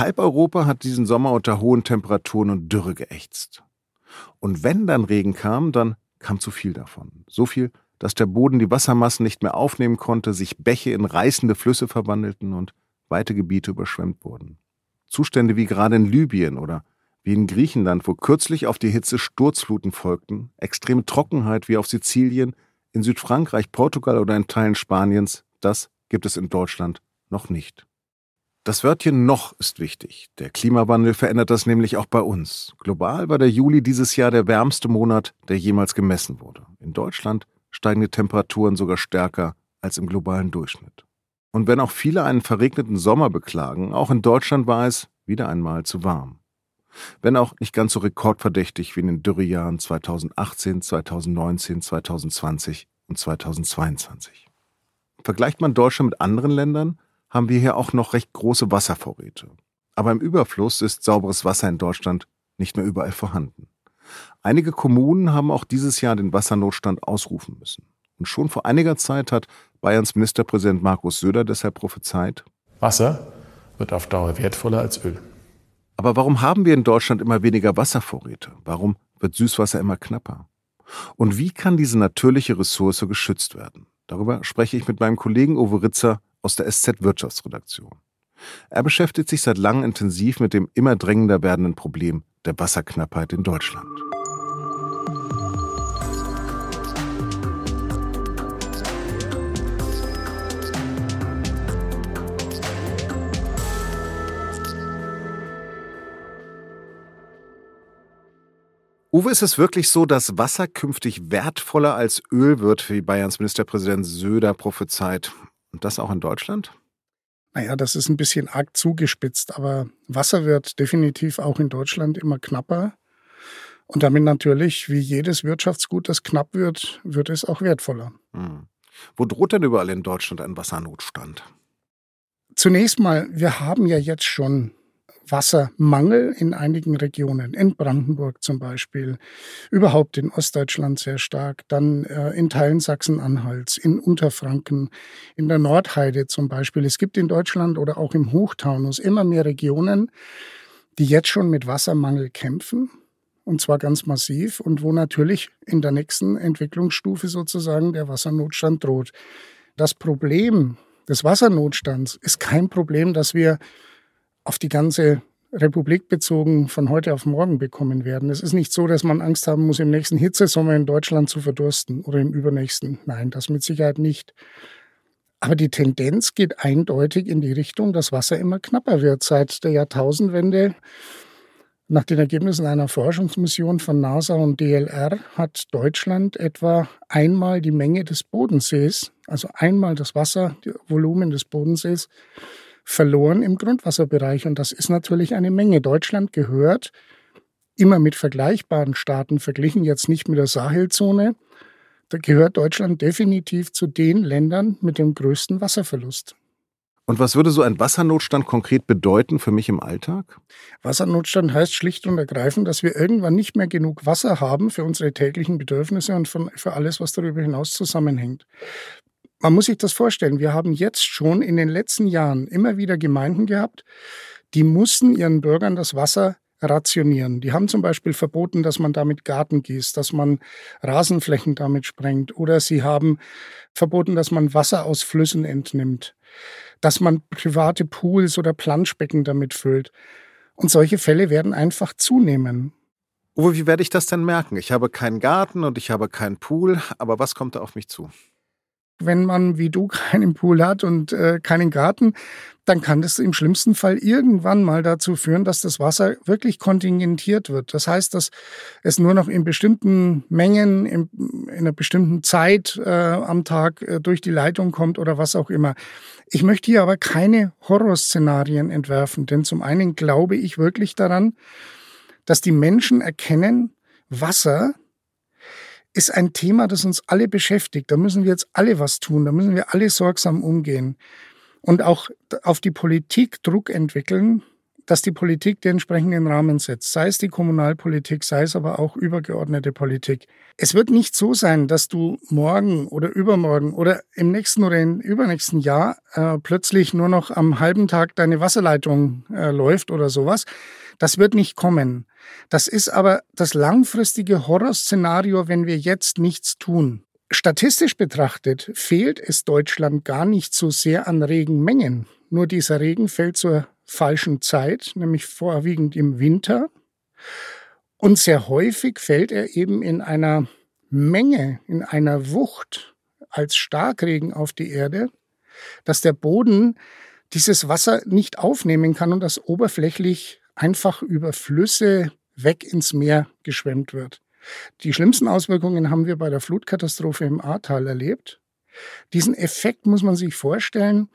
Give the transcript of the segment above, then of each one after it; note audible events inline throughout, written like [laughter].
Halb Europa hat diesen Sommer unter hohen Temperaturen und Dürre geächtzt. Und wenn dann Regen kam, dann kam zu viel davon. So viel, dass der Boden die Wassermassen nicht mehr aufnehmen konnte, sich Bäche in reißende Flüsse verwandelten und weite Gebiete überschwemmt wurden. Zustände wie gerade in Libyen oder wie in Griechenland, wo kürzlich auf die Hitze Sturzfluten folgten, extreme Trockenheit wie auf Sizilien, in Südfrankreich, Portugal oder in Teilen Spaniens, das gibt es in Deutschland noch nicht. Das Wörtchen noch ist wichtig. Der Klimawandel verändert das nämlich auch bei uns. Global war der Juli dieses Jahr der wärmste Monat, der jemals gemessen wurde. In Deutschland steigen die Temperaturen sogar stärker als im globalen Durchschnitt. Und wenn auch viele einen verregneten Sommer beklagen, auch in Deutschland war es wieder einmal zu warm. Wenn auch nicht ganz so rekordverdächtig wie in den Dürrejahren 2018, 2019, 2020 und 2022. Vergleicht man Deutschland mit anderen Ländern, haben wir hier auch noch recht große Wasservorräte. Aber im Überfluss ist sauberes Wasser in Deutschland nicht mehr überall vorhanden. Einige Kommunen haben auch dieses Jahr den Wassernotstand ausrufen müssen. Und schon vor einiger Zeit hat Bayerns Ministerpräsident Markus Söder deshalb prophezeit, Wasser wird auf Dauer wertvoller als Öl. Aber warum haben wir in Deutschland immer weniger Wasservorräte? Warum wird Süßwasser immer knapper? Und wie kann diese natürliche Ressource geschützt werden? Darüber spreche ich mit meinem Kollegen Uwe Ritzer aus der SZ Wirtschaftsredaktion. Er beschäftigt sich seit langem intensiv mit dem immer drängender werdenden Problem der Wasserknappheit in Deutschland. Uwe, ist es wirklich so, dass Wasser künftig wertvoller als Öl wird, wie Bayerns Ministerpräsident Söder prophezeit? Und das auch in Deutschland? Naja, das ist ein bisschen arg zugespitzt, aber Wasser wird definitiv auch in Deutschland immer knapper. Und damit natürlich, wie jedes Wirtschaftsgut, das knapp wird, wird es auch wertvoller. Hm. Wo droht denn überall in Deutschland ein Wassernotstand? Zunächst mal, wir haben ja jetzt schon Wassermangel in einigen Regionen, in Brandenburg zum Beispiel, überhaupt in Ostdeutschland sehr stark, dann äh, in Teilen Sachsen-Anhalts, in Unterfranken, in der Nordheide zum Beispiel. Es gibt in Deutschland oder auch im Hochtaunus immer mehr Regionen, die jetzt schon mit Wassermangel kämpfen. Und zwar ganz massiv und wo natürlich in der nächsten Entwicklungsstufe sozusagen der Wassernotstand droht. Das Problem des Wassernotstands ist kein Problem, das wir auf die ganze Republik bezogen von heute auf morgen bekommen werden. Es ist nicht so, dass man Angst haben muss, im nächsten Hitzesommer in Deutschland zu verdursten oder im übernächsten. Nein, das mit Sicherheit nicht. Aber die Tendenz geht eindeutig in die Richtung, dass Wasser immer knapper wird. Seit der Jahrtausendwende, nach den Ergebnissen einer Forschungsmission von NASA und DLR, hat Deutschland etwa einmal die Menge des Bodensees, also einmal das Wasservolumen des Bodensees, verloren im Grundwasserbereich. Und das ist natürlich eine Menge. Deutschland gehört immer mit vergleichbaren Staaten verglichen, jetzt nicht mit der Sahelzone. Da gehört Deutschland definitiv zu den Ländern mit dem größten Wasserverlust. Und was würde so ein Wassernotstand konkret bedeuten für mich im Alltag? Wasssernotstand heißt schlicht und ergreifend, dass wir irgendwann nicht mehr genug Wasser haben für unsere täglichen Bedürfnisse und für alles, was darüber hinaus zusammenhängt. Man muss sich das vorstellen. Wir haben jetzt schon in den letzten Jahren immer wieder Gemeinden gehabt, die mussten ihren Bürgern das Wasser rationieren. Die haben zum Beispiel verboten, dass man damit Garten gießt, dass man Rasenflächen damit sprengt oder sie haben verboten, dass man Wasser aus Flüssen entnimmt, dass man private Pools oder Planschbecken damit füllt. Und solche Fälle werden einfach zunehmen. Uwe, wie werde ich das denn merken? Ich habe keinen Garten und ich habe keinen Pool, aber was kommt da auf mich zu? Wenn man wie du [laughs] keinen Pool hat und äh, keinen Garten, dann kann das im schlimmsten Fall irgendwann mal dazu führen, dass das Wasser wirklich kontingentiert wird. Das heißt, dass es nur noch in bestimmten Mengen, in, in einer bestimmten Zeit äh, am Tag äh, durch die Leitung kommt oder was auch immer. Ich möchte hier aber keine Horrorszenarien entwerfen, denn zum einen glaube ich wirklich daran, dass die Menschen erkennen, Wasser ist ein Thema, das uns alle beschäftigt. Da müssen wir jetzt alle was tun. Da müssen wir alle sorgsam umgehen und auch auf die Politik Druck entwickeln, dass die Politik den entsprechenden Rahmen setzt, sei es die Kommunalpolitik, sei es aber auch übergeordnete Politik. Es wird nicht so sein, dass du morgen oder übermorgen oder im nächsten oder im übernächsten Jahr äh, plötzlich nur noch am halben Tag deine Wasserleitung äh, läuft oder sowas. Das wird nicht kommen. Das ist aber das langfristige Horrorszenario, wenn wir jetzt nichts tun. Statistisch betrachtet fehlt es Deutschland gar nicht so sehr an Regenmengen. Nur dieser Regen fällt zur falschen Zeit, nämlich vorwiegend im Winter. Und sehr häufig fällt er eben in einer Menge, in einer Wucht als Starkregen auf die Erde, dass der Boden dieses Wasser nicht aufnehmen kann und das oberflächlich einfach über Flüsse weg ins Meer geschwemmt wird. Die schlimmsten Auswirkungen haben wir bei der Flutkatastrophe im Ahrtal erlebt. Diesen Effekt muss man sich vorstellen,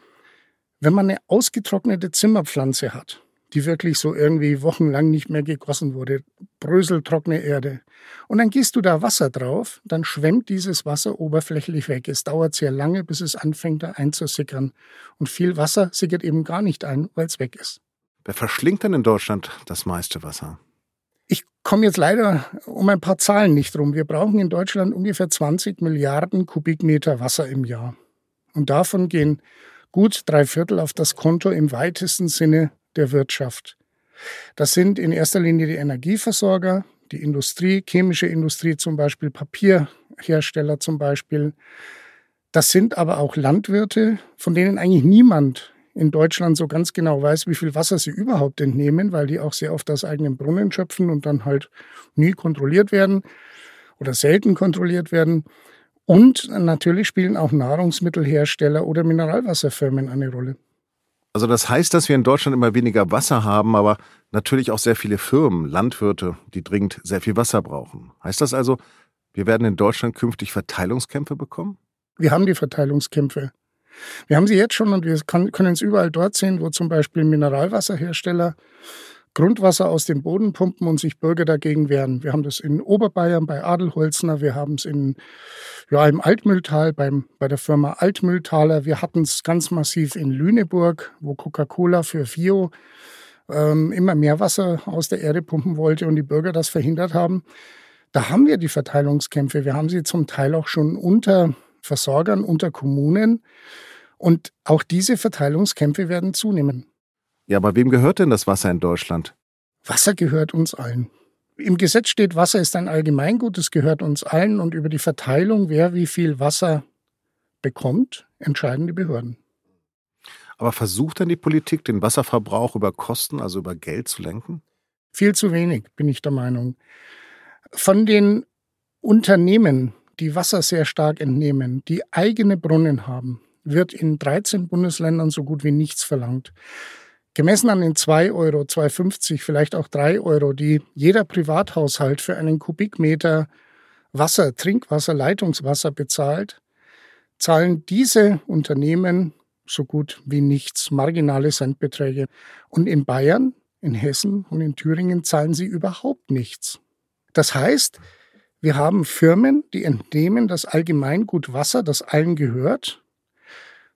wenn man eine ausgetrocknete Zimmerpflanze hat, die wirklich so irgendwie wochenlang nicht mehr gegossen wurde, bröseltrockene Erde, und dann gehst du da Wasser drauf, dann schwemmt dieses Wasser oberflächlich weg. Es dauert sehr lange, bis es anfängt da einzusickern. Und viel Wasser sickert eben gar nicht ein, weil es weg ist. Wer verschlingt denn in Deutschland das meiste Wasser? Ich komme jetzt leider um ein paar Zahlen nicht rum. Wir brauchen in Deutschland ungefähr 20 Milliarden Kubikmeter Wasser im Jahr. Und davon gehen gut drei Viertel auf das Konto im weitesten Sinne der Wirtschaft. Das sind in erster Linie die Energieversorger, die Industrie, chemische Industrie zum Beispiel, Papierhersteller zum Beispiel. Das sind aber auch Landwirte, von denen eigentlich niemand in Deutschland so ganz genau weiß, wie viel Wasser sie überhaupt entnehmen, weil die auch sehr oft aus eigenen Brunnen schöpfen und dann halt nie kontrolliert werden oder selten kontrolliert werden. Und natürlich spielen auch Nahrungsmittelhersteller oder Mineralwasserfirmen eine Rolle. Also das heißt, dass wir in Deutschland immer weniger Wasser haben, aber natürlich auch sehr viele Firmen, Landwirte, die dringend sehr viel Wasser brauchen. Heißt das also, wir werden in Deutschland künftig Verteilungskämpfe bekommen? Wir haben die Verteilungskämpfe. Wir haben sie jetzt schon und wir können es überall dort sehen, wo zum Beispiel Mineralwasserhersteller Grundwasser aus dem Boden pumpen und sich Bürger dagegen wehren. Wir haben das in Oberbayern bei Adelholzner, wir haben es in, ja, im Altmühltal beim, bei der Firma Altmühltaler, wir hatten es ganz massiv in Lüneburg, wo Coca-Cola für Vio ähm, immer mehr Wasser aus der Erde pumpen wollte und die Bürger das verhindert haben. Da haben wir die Verteilungskämpfe. Wir haben sie zum Teil auch schon unter Versorgern, unter Kommunen. Und auch diese Verteilungskämpfe werden zunehmen. Ja, aber wem gehört denn das Wasser in Deutschland? Wasser gehört uns allen. Im Gesetz steht, Wasser ist ein Allgemeingut, es gehört uns allen und über die Verteilung, wer wie viel Wasser bekommt, entscheiden die Behörden. Aber versucht dann die Politik, den Wasserverbrauch über Kosten, also über Geld zu lenken? Viel zu wenig, bin ich der Meinung. Von den Unternehmen, die Wasser sehr stark entnehmen, die eigene Brunnen haben, wird in 13 Bundesländern so gut wie nichts verlangt. Gemessen an den 2 Euro, 2,50, vielleicht auch 3 Euro, die jeder Privathaushalt für einen Kubikmeter Wasser, Trinkwasser, Leitungswasser bezahlt, zahlen diese Unternehmen so gut wie nichts, marginale Centbeträge. Und in Bayern, in Hessen und in Thüringen zahlen sie überhaupt nichts. Das heißt, wir haben Firmen, die entnehmen das Allgemeingut Wasser, das allen gehört,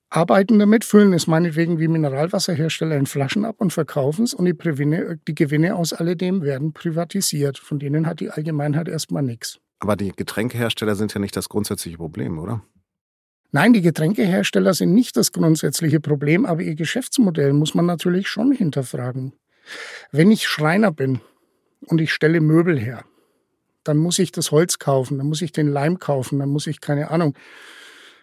arbeiten damit, füllen es meinetwegen wie Mineralwasserhersteller in Flaschen ab und verkaufen es und die, Gewinne, die Gewinne aus alledem werden privatisiert. Von denen hat die Allgemeinheit erstmal nichts. Aber die Getränkehersteller sind ja nicht das grundsätzliche Problem, oder? Nein, die Getränkehersteller sind nicht das grundsätzliche Problem, aber ihr Geschäftsmodell muss man natürlich schon hinterfragen. Wenn ich Schreiner bin und ich stelle Möbel her, dann muss ich das Holz kaufen, dann muss ich den Leim kaufen, dann muss ich, keine Ahnung,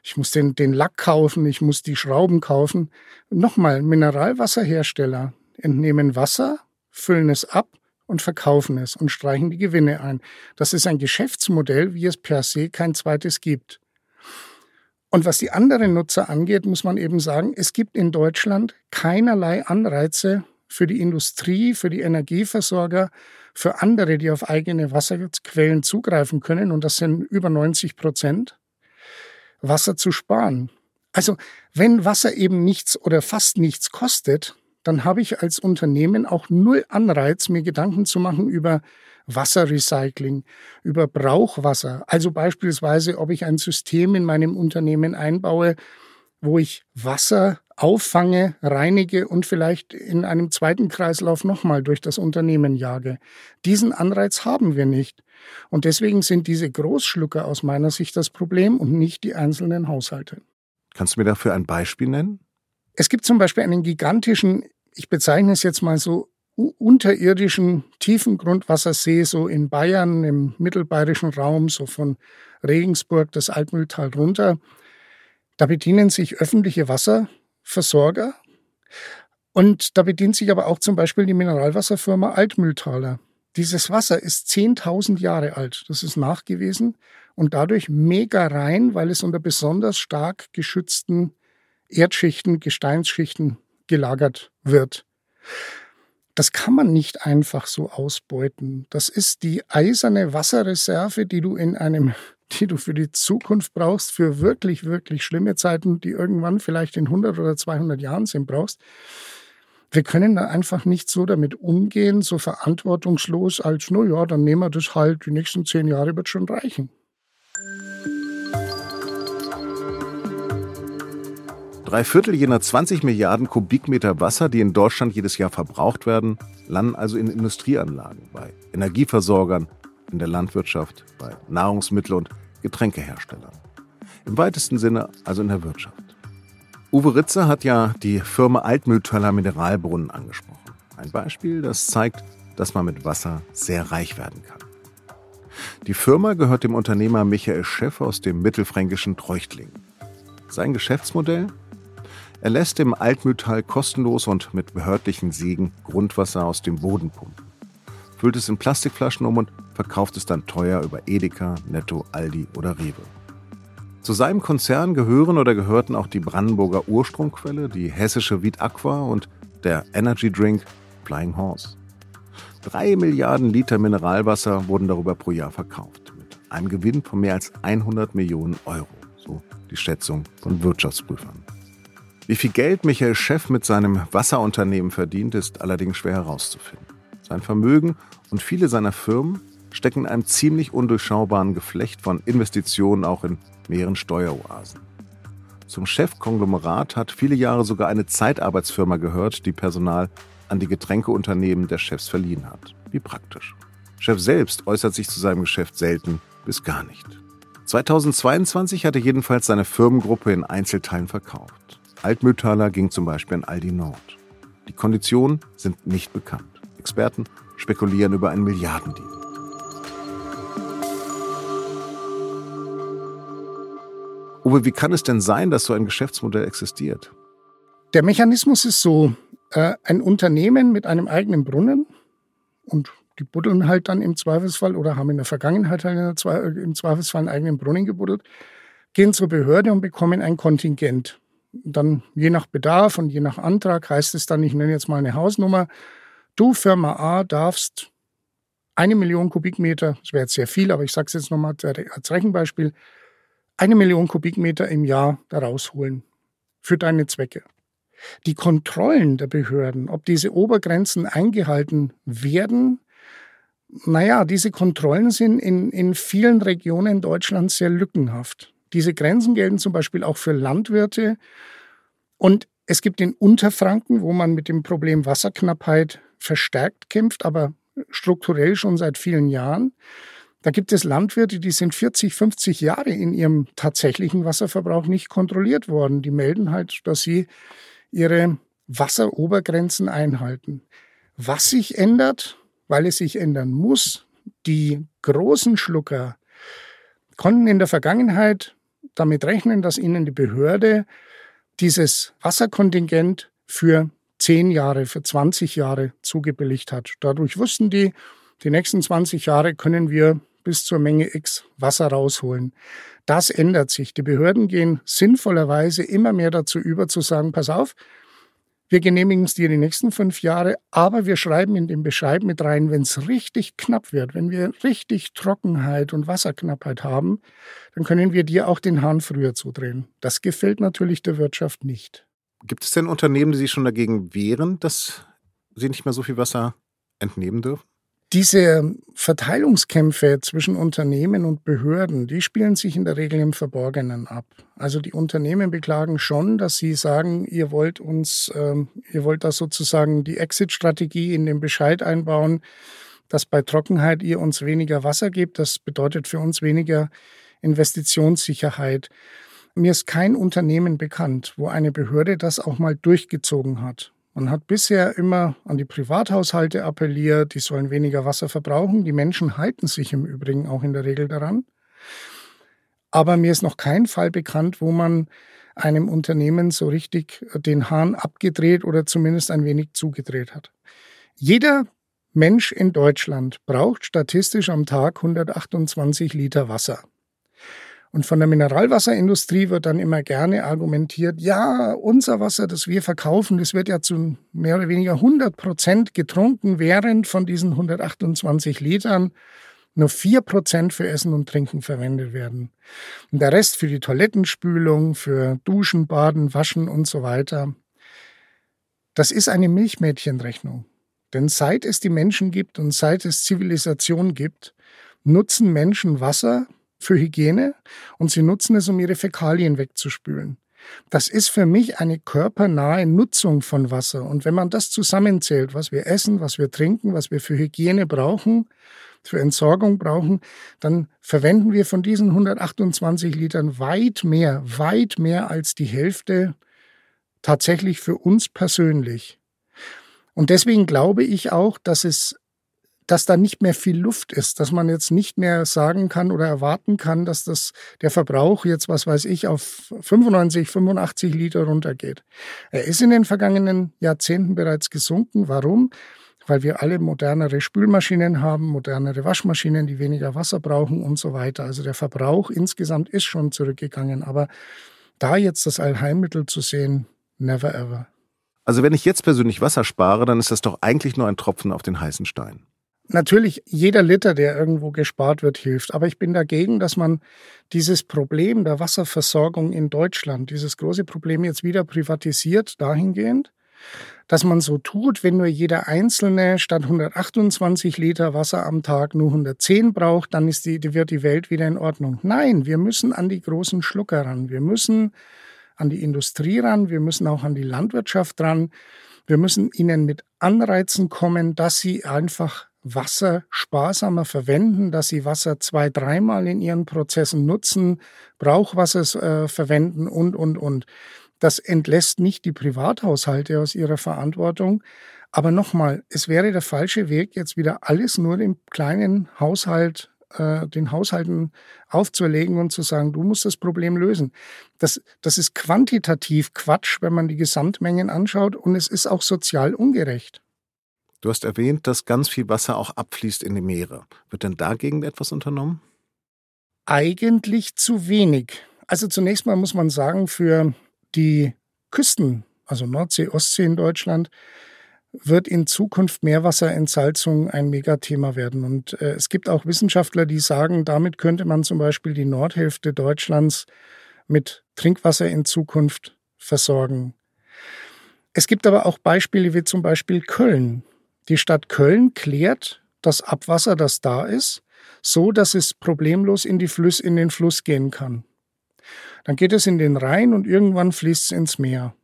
ich muss den, den Lack kaufen, ich muss die Schrauben kaufen. Nochmal, Mineralwasserhersteller entnehmen Wasser, füllen es ab und verkaufen es und streichen die Gewinne ein. Das ist ein Geschäftsmodell, wie es per se kein zweites gibt. Und was die anderen Nutzer angeht, muss man eben sagen, es gibt in Deutschland keinerlei Anreize für die Industrie, für die Energieversorger, für andere, die auf eigene Wasserquellen zugreifen können, und das sind über 90 Prozent, Wasser zu sparen. Also wenn Wasser eben nichts oder fast nichts kostet, dann habe ich als Unternehmen auch null Anreiz, mir Gedanken zu machen über Wasserrecycling, über Brauchwasser. Also beispielsweise, ob ich ein System in meinem Unternehmen einbaue, wo ich Wasser auffange, reinige und vielleicht in einem zweiten Kreislauf nochmal durch das Unternehmen jage. Diesen Anreiz haben wir nicht. Und deswegen sind diese Großschlucker aus meiner Sicht das Problem und nicht die einzelnen Haushalte. Kannst du mir dafür ein Beispiel nennen? Es gibt zum Beispiel einen gigantischen, ich bezeichne es jetzt mal so, unterirdischen tiefen Grundwassersee, so in Bayern, im mittelbayerischen Raum, so von Regensburg, das Altmühltal runter. Da bedienen sich öffentliche Wasserversorger und da bedient sich aber auch zum Beispiel die Mineralwasserfirma Altmühltaler. Dieses Wasser ist 10.000 Jahre alt, das ist nachgewiesen und dadurch mega rein, weil es unter besonders stark geschützten Erdschichten, Gesteinsschichten gelagert wird. Das kann man nicht einfach so ausbeuten. Das ist die eiserne Wasserreserve, die du in einem die du für die Zukunft brauchst, für wirklich, wirklich schlimme Zeiten, die irgendwann vielleicht in 100 oder 200 Jahren sind, brauchst. Wir können da einfach nicht so damit umgehen, so verantwortungslos, als, no ja, dann nehmen wir das halt, die nächsten zehn Jahre wird schon reichen. Drei Viertel jener 20 Milliarden Kubikmeter Wasser, die in Deutschland jedes Jahr verbraucht werden, landen also in Industrieanlagen, bei Energieversorgern, in der Landwirtschaft, bei Nahrungsmittel- und Getränkeherstellern. Im weitesten Sinne also in der Wirtschaft. Uwe Ritzer hat ja die Firma Altmühltöller Mineralbrunnen angesprochen. Ein Beispiel, das zeigt, dass man mit Wasser sehr reich werden kann. Die Firma gehört dem Unternehmer Michael Scheff aus dem mittelfränkischen Treuchtlingen. Sein Geschäftsmodell? Er lässt im Altmühltal kostenlos und mit behördlichen Siegen Grundwasser aus dem Boden pumpen füllt es in Plastikflaschen um und verkauft es dann teuer über Edeka, Netto, Aldi oder Rewe. Zu seinem Konzern gehören oder gehörten auch die Brandenburger Urstromquelle, die hessische Viet Aqua und der Energy Drink Flying Horse. Drei Milliarden Liter Mineralwasser wurden darüber pro Jahr verkauft, mit einem Gewinn von mehr als 100 Millionen Euro, so die Schätzung von Wirtschaftsprüfern. Wie viel Geld Michael Chef mit seinem Wasserunternehmen verdient, ist allerdings schwer herauszufinden. Sein Vermögen und viele seiner Firmen stecken in einem ziemlich undurchschaubaren Geflecht von Investitionen auch in mehreren Steueroasen. Zum Chefkonglomerat hat viele Jahre sogar eine Zeitarbeitsfirma gehört, die Personal an die Getränkeunternehmen der Chefs verliehen hat. Wie praktisch. Chef selbst äußert sich zu seinem Geschäft selten bis gar nicht. 2022 hatte jedenfalls seine Firmengruppe in Einzelteilen verkauft. Altmühltaler ging zum Beispiel an Aldi Nord. Die Konditionen sind nicht bekannt. Experten spekulieren über einen Milliardendeal. Uwe, wie kann es denn sein, dass so ein Geschäftsmodell existiert? Der Mechanismus ist so, äh, ein Unternehmen mit einem eigenen Brunnen und die buddeln halt dann im Zweifelsfall oder haben in der Vergangenheit halt im Zweifelsfall einen eigenen Brunnen gebuddelt, gehen zur Behörde und bekommen ein Kontingent. Dann je nach Bedarf und je nach Antrag heißt es dann, ich nenne jetzt mal eine Hausnummer, Du, Firma A, darfst eine Million Kubikmeter, das wäre jetzt sehr viel, aber ich sage es jetzt nochmal als Rechenbeispiel, eine Million Kubikmeter im Jahr da rausholen für deine Zwecke. Die Kontrollen der Behörden, ob diese Obergrenzen eingehalten werden, naja, diese Kontrollen sind in, in vielen Regionen Deutschlands sehr lückenhaft. Diese Grenzen gelten zum Beispiel auch für Landwirte. Und es gibt in Unterfranken, wo man mit dem Problem Wasserknappheit verstärkt kämpft, aber strukturell schon seit vielen Jahren. Da gibt es Landwirte, die sind 40, 50 Jahre in ihrem tatsächlichen Wasserverbrauch nicht kontrolliert worden. Die melden halt, dass sie ihre Wasserobergrenzen einhalten. Was sich ändert, weil es sich ändern muss, die großen Schlucker konnten in der Vergangenheit damit rechnen, dass ihnen die Behörde dieses Wasserkontingent für 10 Jahre, für 20 Jahre zugebilligt hat. Dadurch wussten die, die nächsten 20 Jahre können wir bis zur Menge X Wasser rausholen. Das ändert sich. Die Behörden gehen sinnvollerweise immer mehr dazu über, zu sagen, pass auf, wir genehmigen es dir die nächsten fünf Jahre, aber wir schreiben in den Bescheid mit rein, wenn es richtig knapp wird, wenn wir richtig Trockenheit und Wasserknappheit haben, dann können wir dir auch den Hahn früher zudrehen. Das gefällt natürlich der Wirtschaft nicht. Gibt es denn Unternehmen, die sich schon dagegen wehren, dass sie nicht mehr so viel Wasser entnehmen dürfen? Diese Verteilungskämpfe zwischen Unternehmen und Behörden, die spielen sich in der Regel im Verborgenen ab. Also die Unternehmen beklagen schon, dass sie sagen, ihr wollt uns, ähm, ihr wollt da sozusagen die Exit-Strategie in den Bescheid einbauen, dass bei Trockenheit ihr uns weniger Wasser gebt. Das bedeutet für uns weniger Investitionssicherheit. Mir ist kein Unternehmen bekannt, wo eine Behörde das auch mal durchgezogen hat. Man hat bisher immer an die Privathaushalte appelliert, die sollen weniger Wasser verbrauchen. Die Menschen halten sich im Übrigen auch in der Regel daran. Aber mir ist noch kein Fall bekannt, wo man einem Unternehmen so richtig den Hahn abgedreht oder zumindest ein wenig zugedreht hat. Jeder Mensch in Deutschland braucht statistisch am Tag 128 Liter Wasser. Und von der Mineralwasserindustrie wird dann immer gerne argumentiert, ja, unser Wasser, das wir verkaufen, das wird ja zu mehr oder weniger 100 Prozent getrunken, während von diesen 128 Litern nur 4 Prozent für Essen und Trinken verwendet werden. Und der Rest für die Toilettenspülung, für Duschen, Baden, Waschen und so weiter. Das ist eine Milchmädchenrechnung. Denn seit es die Menschen gibt und seit es Zivilisation gibt, nutzen Menschen Wasser für Hygiene und sie nutzen es, um ihre Fäkalien wegzuspülen. Das ist für mich eine körpernahe Nutzung von Wasser. Und wenn man das zusammenzählt, was wir essen, was wir trinken, was wir für Hygiene brauchen, für Entsorgung brauchen, dann verwenden wir von diesen 128 Litern weit mehr, weit mehr als die Hälfte tatsächlich für uns persönlich. Und deswegen glaube ich auch, dass es dass da nicht mehr viel Luft ist, dass man jetzt nicht mehr sagen kann oder erwarten kann, dass das, der Verbrauch jetzt, was weiß ich, auf 95, 85 Liter runtergeht. Er ist in den vergangenen Jahrzehnten bereits gesunken. Warum? Weil wir alle modernere Spülmaschinen haben, modernere Waschmaschinen, die weniger Wasser brauchen und so weiter. Also der Verbrauch insgesamt ist schon zurückgegangen. Aber da jetzt das Allheilmittel zu sehen, never ever. Also wenn ich jetzt persönlich Wasser spare, dann ist das doch eigentlich nur ein Tropfen auf den heißen Stein. Natürlich, jeder Liter, der irgendwo gespart wird, hilft. Aber ich bin dagegen, dass man dieses Problem der Wasserversorgung in Deutschland, dieses große Problem jetzt wieder privatisiert, dahingehend, dass man so tut, wenn nur jeder Einzelne statt 128 Liter Wasser am Tag nur 110 braucht, dann ist die, wird die Welt wieder in Ordnung. Nein, wir müssen an die großen Schlucker ran. Wir müssen an die Industrie ran. Wir müssen auch an die Landwirtschaft ran. Wir müssen ihnen mit Anreizen kommen, dass sie einfach Wasser sparsamer verwenden, dass sie Wasser zwei, dreimal in ihren Prozessen nutzen, Brauchwasser äh, verwenden und, und, und. Das entlässt nicht die Privathaushalte aus ihrer Verantwortung. Aber nochmal, es wäre der falsche Weg, jetzt wieder alles nur dem kleinen Haushalt, äh, den Haushalten aufzuerlegen und zu sagen, du musst das Problem lösen. Das, das ist quantitativ Quatsch, wenn man die Gesamtmengen anschaut und es ist auch sozial ungerecht. Du hast erwähnt, dass ganz viel Wasser auch abfließt in die Meere. Wird denn dagegen etwas unternommen? Eigentlich zu wenig. Also zunächst mal muss man sagen, für die Küsten, also Nordsee, Ostsee in Deutschland, wird in Zukunft Meerwasserentsalzung ein Megathema werden. Und äh, es gibt auch Wissenschaftler, die sagen, damit könnte man zum Beispiel die Nordhälfte Deutschlands mit Trinkwasser in Zukunft versorgen. Es gibt aber auch Beispiele wie zum Beispiel Köln. Die Stadt Köln klärt das Abwasser, das da ist, so dass es problemlos in, die Flüss, in den Fluss gehen kann. Dann geht es in den Rhein und irgendwann fließt es ins Meer.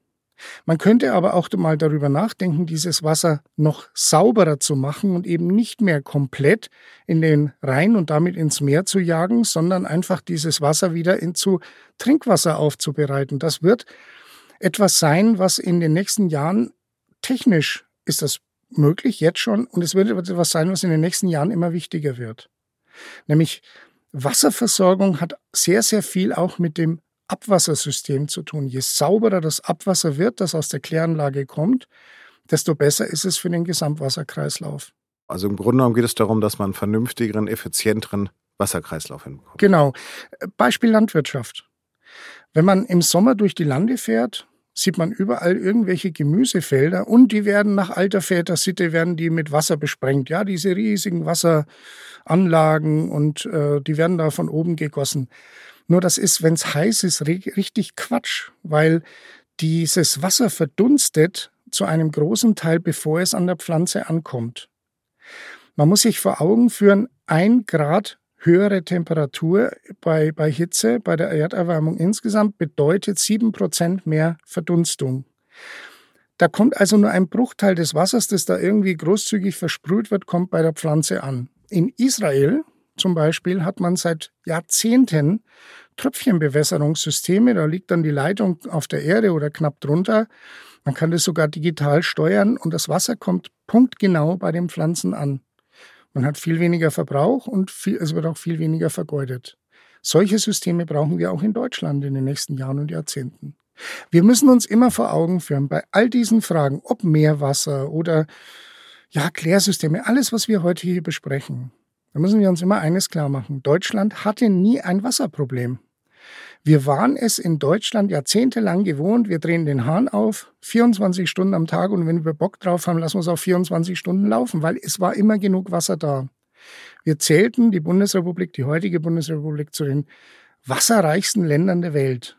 Man könnte aber auch mal darüber nachdenken, dieses Wasser noch sauberer zu machen und eben nicht mehr komplett in den Rhein und damit ins Meer zu jagen, sondern einfach dieses Wasser wieder in zu Trinkwasser aufzubereiten. Das wird etwas sein, was in den nächsten Jahren technisch ist das möglich, jetzt schon, und es wird etwas sein, was in den nächsten Jahren immer wichtiger wird. Nämlich Wasserversorgung hat sehr, sehr viel auch mit dem Abwassersystem zu tun. Je sauberer das Abwasser wird, das aus der Kläranlage kommt, desto besser ist es für den Gesamtwasserkreislauf. Also im Grunde genommen geht es darum, dass man einen vernünftigeren, effizienteren Wasserkreislauf hinbekommt. Genau. Beispiel Landwirtschaft. Wenn man im Sommer durch die Lande fährt sieht man überall irgendwelche Gemüsefelder und die werden nach alter Vätersitte werden die mit Wasser besprengt. Ja, diese riesigen Wasseranlagen und äh, die werden da von oben gegossen. Nur das ist, wenn es heiß ist, richtig Quatsch, weil dieses Wasser verdunstet zu einem großen Teil, bevor es an der Pflanze ankommt. Man muss sich vor Augen führen, ein Grad höhere Temperatur bei, bei Hitze, bei der Erderwärmung insgesamt, bedeutet sieben Prozent mehr Verdunstung. Da kommt also nur ein Bruchteil des Wassers, das da irgendwie großzügig versprüht wird, kommt bei der Pflanze an. In Israel zum Beispiel hat man seit Jahrzehnten Tröpfchenbewässerungssysteme. Da liegt dann die Leitung auf der Erde oder knapp drunter. Man kann das sogar digital steuern und das Wasser kommt punktgenau bei den Pflanzen an. Man hat viel weniger Verbrauch und viel, es wird auch viel weniger vergeudet. Solche Systeme brauchen wir auch in Deutschland in den nächsten Jahren und Jahrzehnten. Wir müssen uns immer vor Augen führen, bei all diesen Fragen, ob Meerwasser oder ja, Klärsysteme, alles, was wir heute hier besprechen, da müssen wir uns immer eines klar machen. Deutschland hatte nie ein Wasserproblem. Wir waren es in Deutschland jahrzehntelang gewohnt. Wir drehen den Hahn auf, 24 Stunden am Tag und wenn wir Bock drauf haben, lassen wir es auch 24 Stunden laufen, weil es war immer genug Wasser da. Wir zählten die Bundesrepublik, die heutige Bundesrepublik, zu den wasserreichsten Ländern der Welt.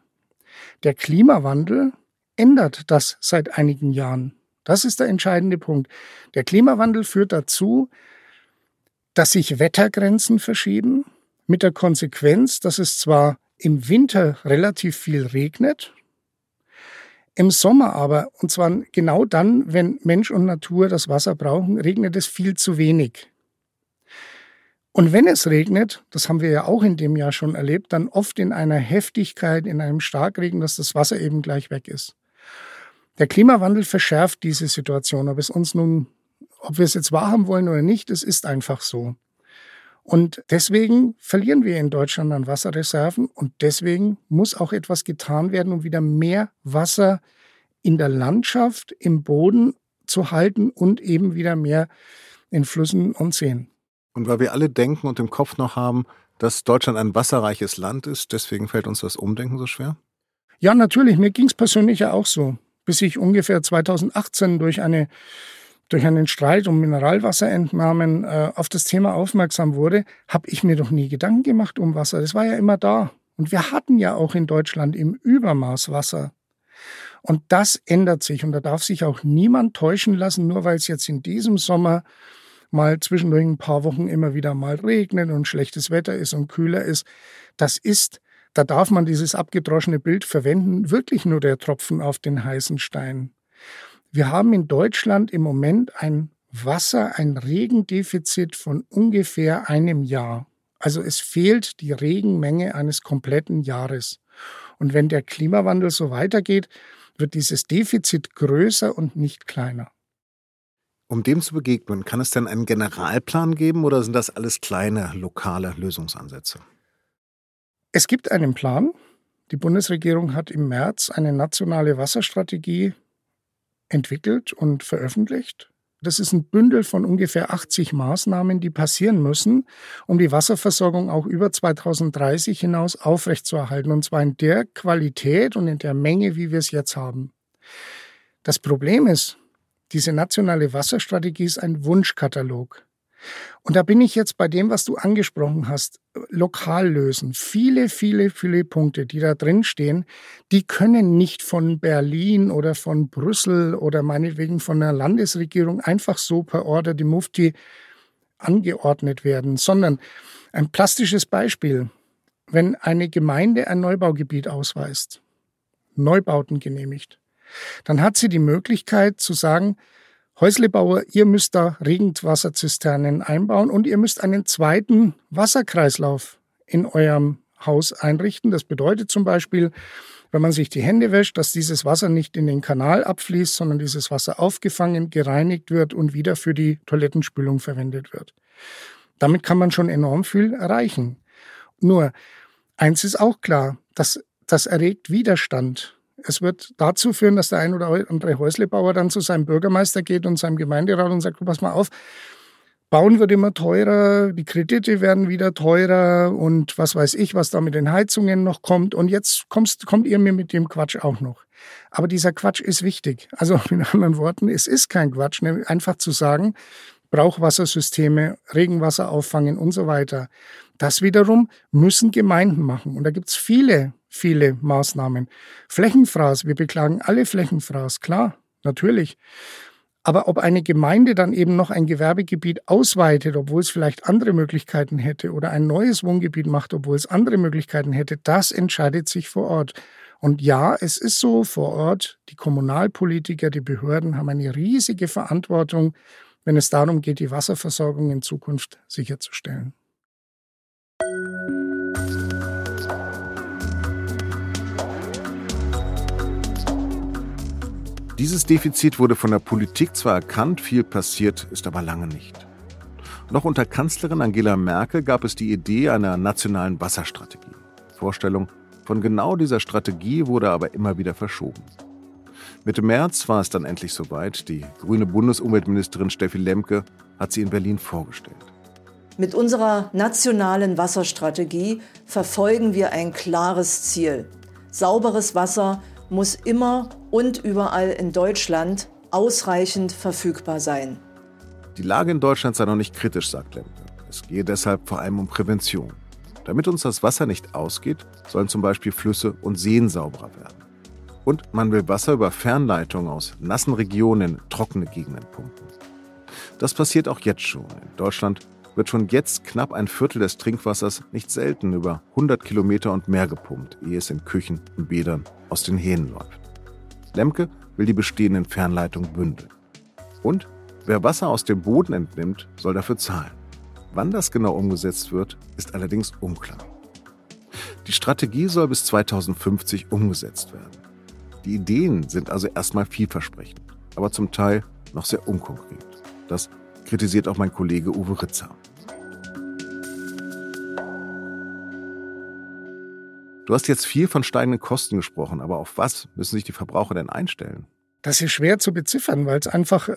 Der Klimawandel ändert das seit einigen Jahren. Das ist der entscheidende Punkt. Der Klimawandel führt dazu, dass sich Wettergrenzen verschieben, mit der Konsequenz, dass es zwar im Winter relativ viel regnet, im Sommer aber, und zwar genau dann, wenn Mensch und Natur das Wasser brauchen, regnet es viel zu wenig. Und wenn es regnet, das haben wir ja auch in dem Jahr schon erlebt, dann oft in einer Heftigkeit, in einem Starkregen, dass das Wasser eben gleich weg ist. Der Klimawandel verschärft diese Situation, ob es uns nun, ob wir es jetzt wahrhaben wollen oder nicht, es ist einfach so. Und deswegen verlieren wir in Deutschland an Wasserreserven und deswegen muss auch etwas getan werden, um wieder mehr Wasser in der Landschaft, im Boden zu halten und eben wieder mehr in Flüssen und Seen. Und weil wir alle denken und im Kopf noch haben, dass Deutschland ein wasserreiches Land ist, deswegen fällt uns das Umdenken so schwer? Ja, natürlich. Mir ging es persönlich ja auch so. Bis ich ungefähr 2018 durch eine durch einen Streit um Mineralwasserentnahmen äh, auf das Thema aufmerksam wurde, habe ich mir doch nie Gedanken gemacht um Wasser. Das war ja immer da. Und wir hatten ja auch in Deutschland im Übermaß Wasser. Und das ändert sich. Und da darf sich auch niemand täuschen lassen, nur weil es jetzt in diesem Sommer mal zwischendurch ein paar Wochen immer wieder mal regnet und schlechtes Wetter ist und kühler ist. Das ist, da darf man dieses abgedroschene Bild verwenden, wirklich nur der Tropfen auf den heißen Stein. Wir haben in Deutschland im Moment ein Wasser, ein Regendefizit von ungefähr einem Jahr. Also es fehlt die Regenmenge eines kompletten Jahres. Und wenn der Klimawandel so weitergeht, wird dieses Defizit größer und nicht kleiner. Um dem zu begegnen, kann es denn einen Generalplan geben oder sind das alles kleine lokale Lösungsansätze? Es gibt einen Plan. Die Bundesregierung hat im März eine nationale Wasserstrategie entwickelt und veröffentlicht. Das ist ein Bündel von ungefähr 80 Maßnahmen, die passieren müssen, um die Wasserversorgung auch über 2030 hinaus aufrechtzuerhalten. Und zwar in der Qualität und in der Menge, wie wir es jetzt haben. Das Problem ist, diese nationale Wasserstrategie ist ein Wunschkatalog. Und da bin ich jetzt bei dem, was du angesprochen hast, lokal lösen. Viele, viele, viele Punkte, die da drin stehen, die können nicht von Berlin oder von Brüssel oder meinetwegen von der Landesregierung einfach so per Order die Mufti angeordnet werden, sondern ein plastisches Beispiel. Wenn eine Gemeinde ein Neubaugebiet ausweist, Neubauten genehmigt, dann hat sie die Möglichkeit zu sagen, Häuslebauer, ihr müsst da Regenwasserzisternen einbauen und ihr müsst einen zweiten Wasserkreislauf in eurem Haus einrichten. Das bedeutet zum Beispiel, wenn man sich die Hände wäscht, dass dieses Wasser nicht in den Kanal abfließt, sondern dieses Wasser aufgefangen, gereinigt wird und wieder für die Toilettenspülung verwendet wird. Damit kann man schon enorm viel erreichen. Nur, eins ist auch klar, dass das erregt Widerstand. Es wird dazu führen, dass der ein oder andere Häuslebauer dann zu seinem Bürgermeister geht und seinem Gemeinderat und sagt, pass mal auf, Bauen wird immer teurer, die Kredite werden wieder teurer und was weiß ich, was da mit den Heizungen noch kommt. Und jetzt kommst, kommt ihr mir mit dem Quatsch auch noch. Aber dieser Quatsch ist wichtig. Also [laughs] mit anderen Worten, es ist kein Quatsch, einfach zu sagen, Brauchwassersysteme, Regenwasser auffangen und so weiter. Das wiederum müssen Gemeinden machen. Und da gibt es viele viele Maßnahmen. Flächenfraß, wir beklagen alle Flächenfraß, klar, natürlich. Aber ob eine Gemeinde dann eben noch ein Gewerbegebiet ausweitet, obwohl es vielleicht andere Möglichkeiten hätte, oder ein neues Wohngebiet macht, obwohl es andere Möglichkeiten hätte, das entscheidet sich vor Ort. Und ja, es ist so vor Ort, die Kommunalpolitiker, die Behörden haben eine riesige Verantwortung, wenn es darum geht, die Wasserversorgung in Zukunft sicherzustellen. Dieses Defizit wurde von der Politik zwar erkannt, viel passiert ist aber lange nicht. Noch unter Kanzlerin Angela Merkel gab es die Idee einer nationalen Wasserstrategie. Vorstellung von genau dieser Strategie wurde aber immer wieder verschoben. Mitte März war es dann endlich soweit. Die grüne Bundesumweltministerin Steffi Lemke hat sie in Berlin vorgestellt. Mit unserer nationalen Wasserstrategie verfolgen wir ein klares Ziel. Sauberes Wasser muss immer und überall in Deutschland ausreichend verfügbar sein. Die Lage in Deutschland sei noch nicht kritisch, sagt Lemke. Es gehe deshalb vor allem um Prävention. Damit uns das Wasser nicht ausgeht, sollen zum Beispiel Flüsse und Seen sauberer werden. Und man will Wasser über Fernleitungen aus nassen Regionen in trockene Gegenden pumpen. Das passiert auch jetzt schon. In Deutschland wird schon jetzt knapp ein Viertel des Trinkwassers nicht selten über 100 Kilometer und mehr gepumpt, ehe es in Küchen und Bädern aus den Hähnen läuft. Lemke will die bestehenden Fernleitungen bündeln. Und wer Wasser aus dem Boden entnimmt, soll dafür zahlen. Wann das genau umgesetzt wird, ist allerdings unklar. Die Strategie soll bis 2050 umgesetzt werden. Die Ideen sind also erstmal vielversprechend, aber zum Teil noch sehr unkonkret. Das kritisiert auch mein Kollege Uwe Ritzer. Du hast jetzt viel von steigenden Kosten gesprochen, aber auf was müssen sich die Verbraucher denn einstellen? Das ist schwer zu beziffern, weil es einfach, äh,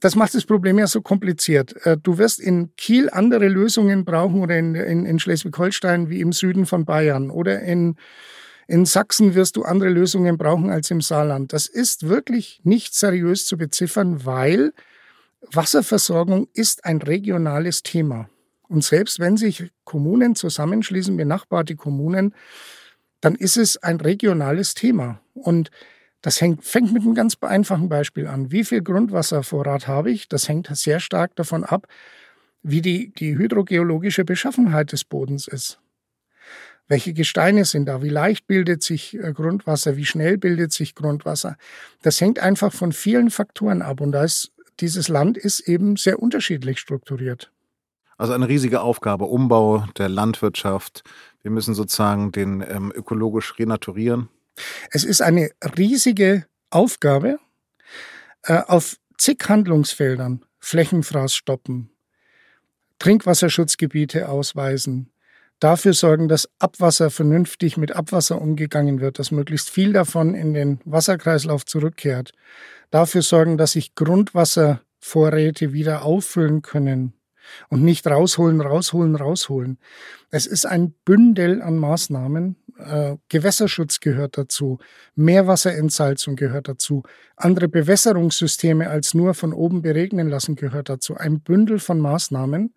das macht das Problem ja so kompliziert. Äh, du wirst in Kiel andere Lösungen brauchen oder in, in, in Schleswig-Holstein wie im Süden von Bayern oder in, in Sachsen wirst du andere Lösungen brauchen als im Saarland. Das ist wirklich nicht seriös zu beziffern, weil Wasserversorgung ist ein regionales Thema. Und selbst wenn sich Kommunen zusammenschließen, benachbarte Kommunen, dann ist es ein regionales Thema. Und das hängt, fängt mit einem ganz einfachen Beispiel an. Wie viel Grundwasservorrat habe ich? Das hängt sehr stark davon ab, wie die, die hydrogeologische Beschaffenheit des Bodens ist. Welche Gesteine sind da? Wie leicht bildet sich äh, Grundwasser? Wie schnell bildet sich Grundwasser? Das hängt einfach von vielen Faktoren ab. Und da ist, dieses Land ist eben sehr unterschiedlich strukturiert. Also eine riesige Aufgabe, Umbau der Landwirtschaft. Wir müssen sozusagen den ähm, ökologisch renaturieren. Es ist eine riesige Aufgabe äh, auf zig Handlungsfeldern. Flächenfraß stoppen, Trinkwasserschutzgebiete ausweisen, dafür sorgen, dass Abwasser vernünftig mit Abwasser umgegangen wird, dass möglichst viel davon in den Wasserkreislauf zurückkehrt, dafür sorgen, dass sich Grundwasservorräte wieder auffüllen können, und nicht rausholen, rausholen, rausholen. Es ist ein Bündel an Maßnahmen. Äh, Gewässerschutz gehört dazu, Meerwasserentsalzung gehört dazu, andere Bewässerungssysteme als nur von oben beregnen lassen gehört dazu. Ein Bündel von Maßnahmen.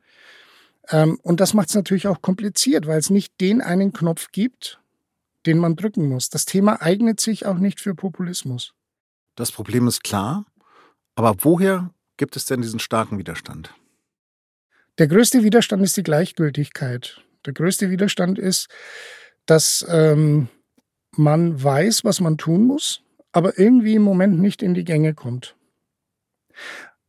Ähm, und das macht es natürlich auch kompliziert, weil es nicht den einen Knopf gibt, den man drücken muss. Das Thema eignet sich auch nicht für Populismus. Das Problem ist klar, aber woher gibt es denn diesen starken Widerstand? Der größte Widerstand ist die Gleichgültigkeit. Der größte Widerstand ist, dass ähm, man weiß, was man tun muss, aber irgendwie im Moment nicht in die Gänge kommt.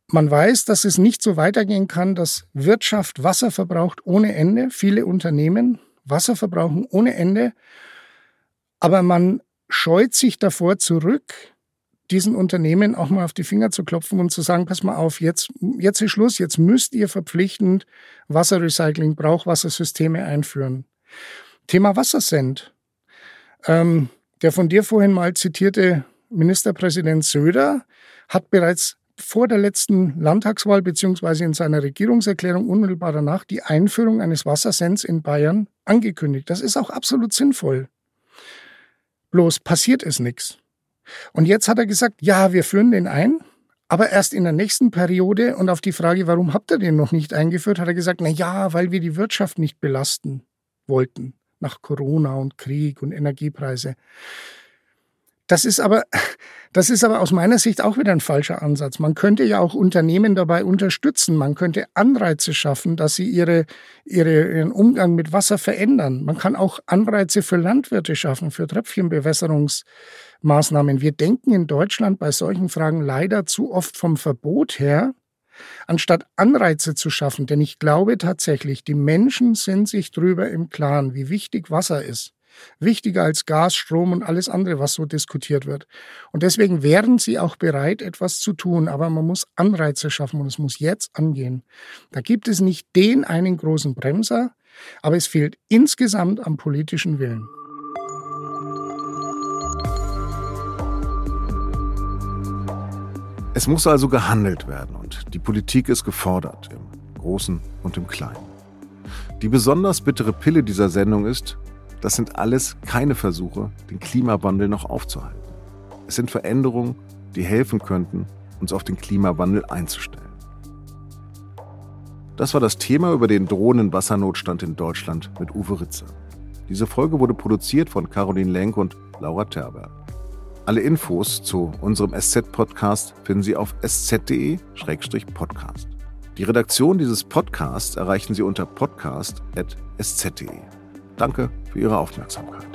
Man weiß, dass es nicht so weitergehen kann, dass Wirtschaft Wasser verbraucht ohne Ende, viele Unternehmen Wasser verbrauchen ohne Ende, aber man scheut sich davor zurück, diesen Unternehmen auch mal auf die Finger zu klopfen und zu sagen, pass mal auf, jetzt, jetzt ist Schluss, jetzt müsst ihr verpflichtend Wasserrecycling, Brauchwassersysteme einführen. Thema Wassersend. Ähm, der von dir vorhin mal zitierte Ministerpräsident Söder hat bereits vor der letzten Landtagswahl beziehungsweise in seiner Regierungserklärung unmittelbar danach die Einführung eines Wassersends in Bayern angekündigt. Das ist auch absolut sinnvoll. Bloß passiert es nichts. Und jetzt hat er gesagt, ja, wir führen den ein, aber erst in der nächsten Periode. Und auf die Frage, warum habt ihr den noch nicht eingeführt, hat er gesagt, na ja, weil wir die Wirtschaft nicht belasten wollten nach Corona und Krieg und Energiepreise. Das ist aber, das ist aber aus meiner Sicht auch wieder ein falscher Ansatz. Man könnte ja auch Unternehmen dabei unterstützen. Man könnte Anreize schaffen, dass sie ihre, ihre, ihren Umgang mit Wasser verändern. Man kann auch Anreize für Landwirte schaffen, für Tröpfchenbewässerungsmaßnahmen. Wir denken in Deutschland bei solchen Fragen leider zu oft vom Verbot her, anstatt Anreize zu schaffen. Denn ich glaube tatsächlich, die Menschen sind sich darüber im Klaren, wie wichtig Wasser ist. Wichtiger als Gas, Strom und alles andere, was so diskutiert wird. Und deswegen wären sie auch bereit, etwas zu tun. Aber man muss Anreize schaffen und es muss jetzt angehen. Da gibt es nicht den einen großen Bremser, aber es fehlt insgesamt am politischen Willen. Es muss also gehandelt werden und die Politik ist gefordert, im Großen und im Kleinen. Die besonders bittere Pille dieser Sendung ist, das sind alles keine Versuche, den Klimawandel noch aufzuhalten. Es sind Veränderungen, die helfen könnten, uns auf den Klimawandel einzustellen. Das war das Thema über den drohenden Wassernotstand in Deutschland mit Uwe Ritze. Diese Folge wurde produziert von Caroline Lenk und Laura Terber. Alle Infos zu unserem SZ-Podcast finden Sie auf sz.de-podcast. Die Redaktion dieses Podcasts erreichen Sie unter podcast.sz.de. Danke für Ihre Aufmerksamkeit.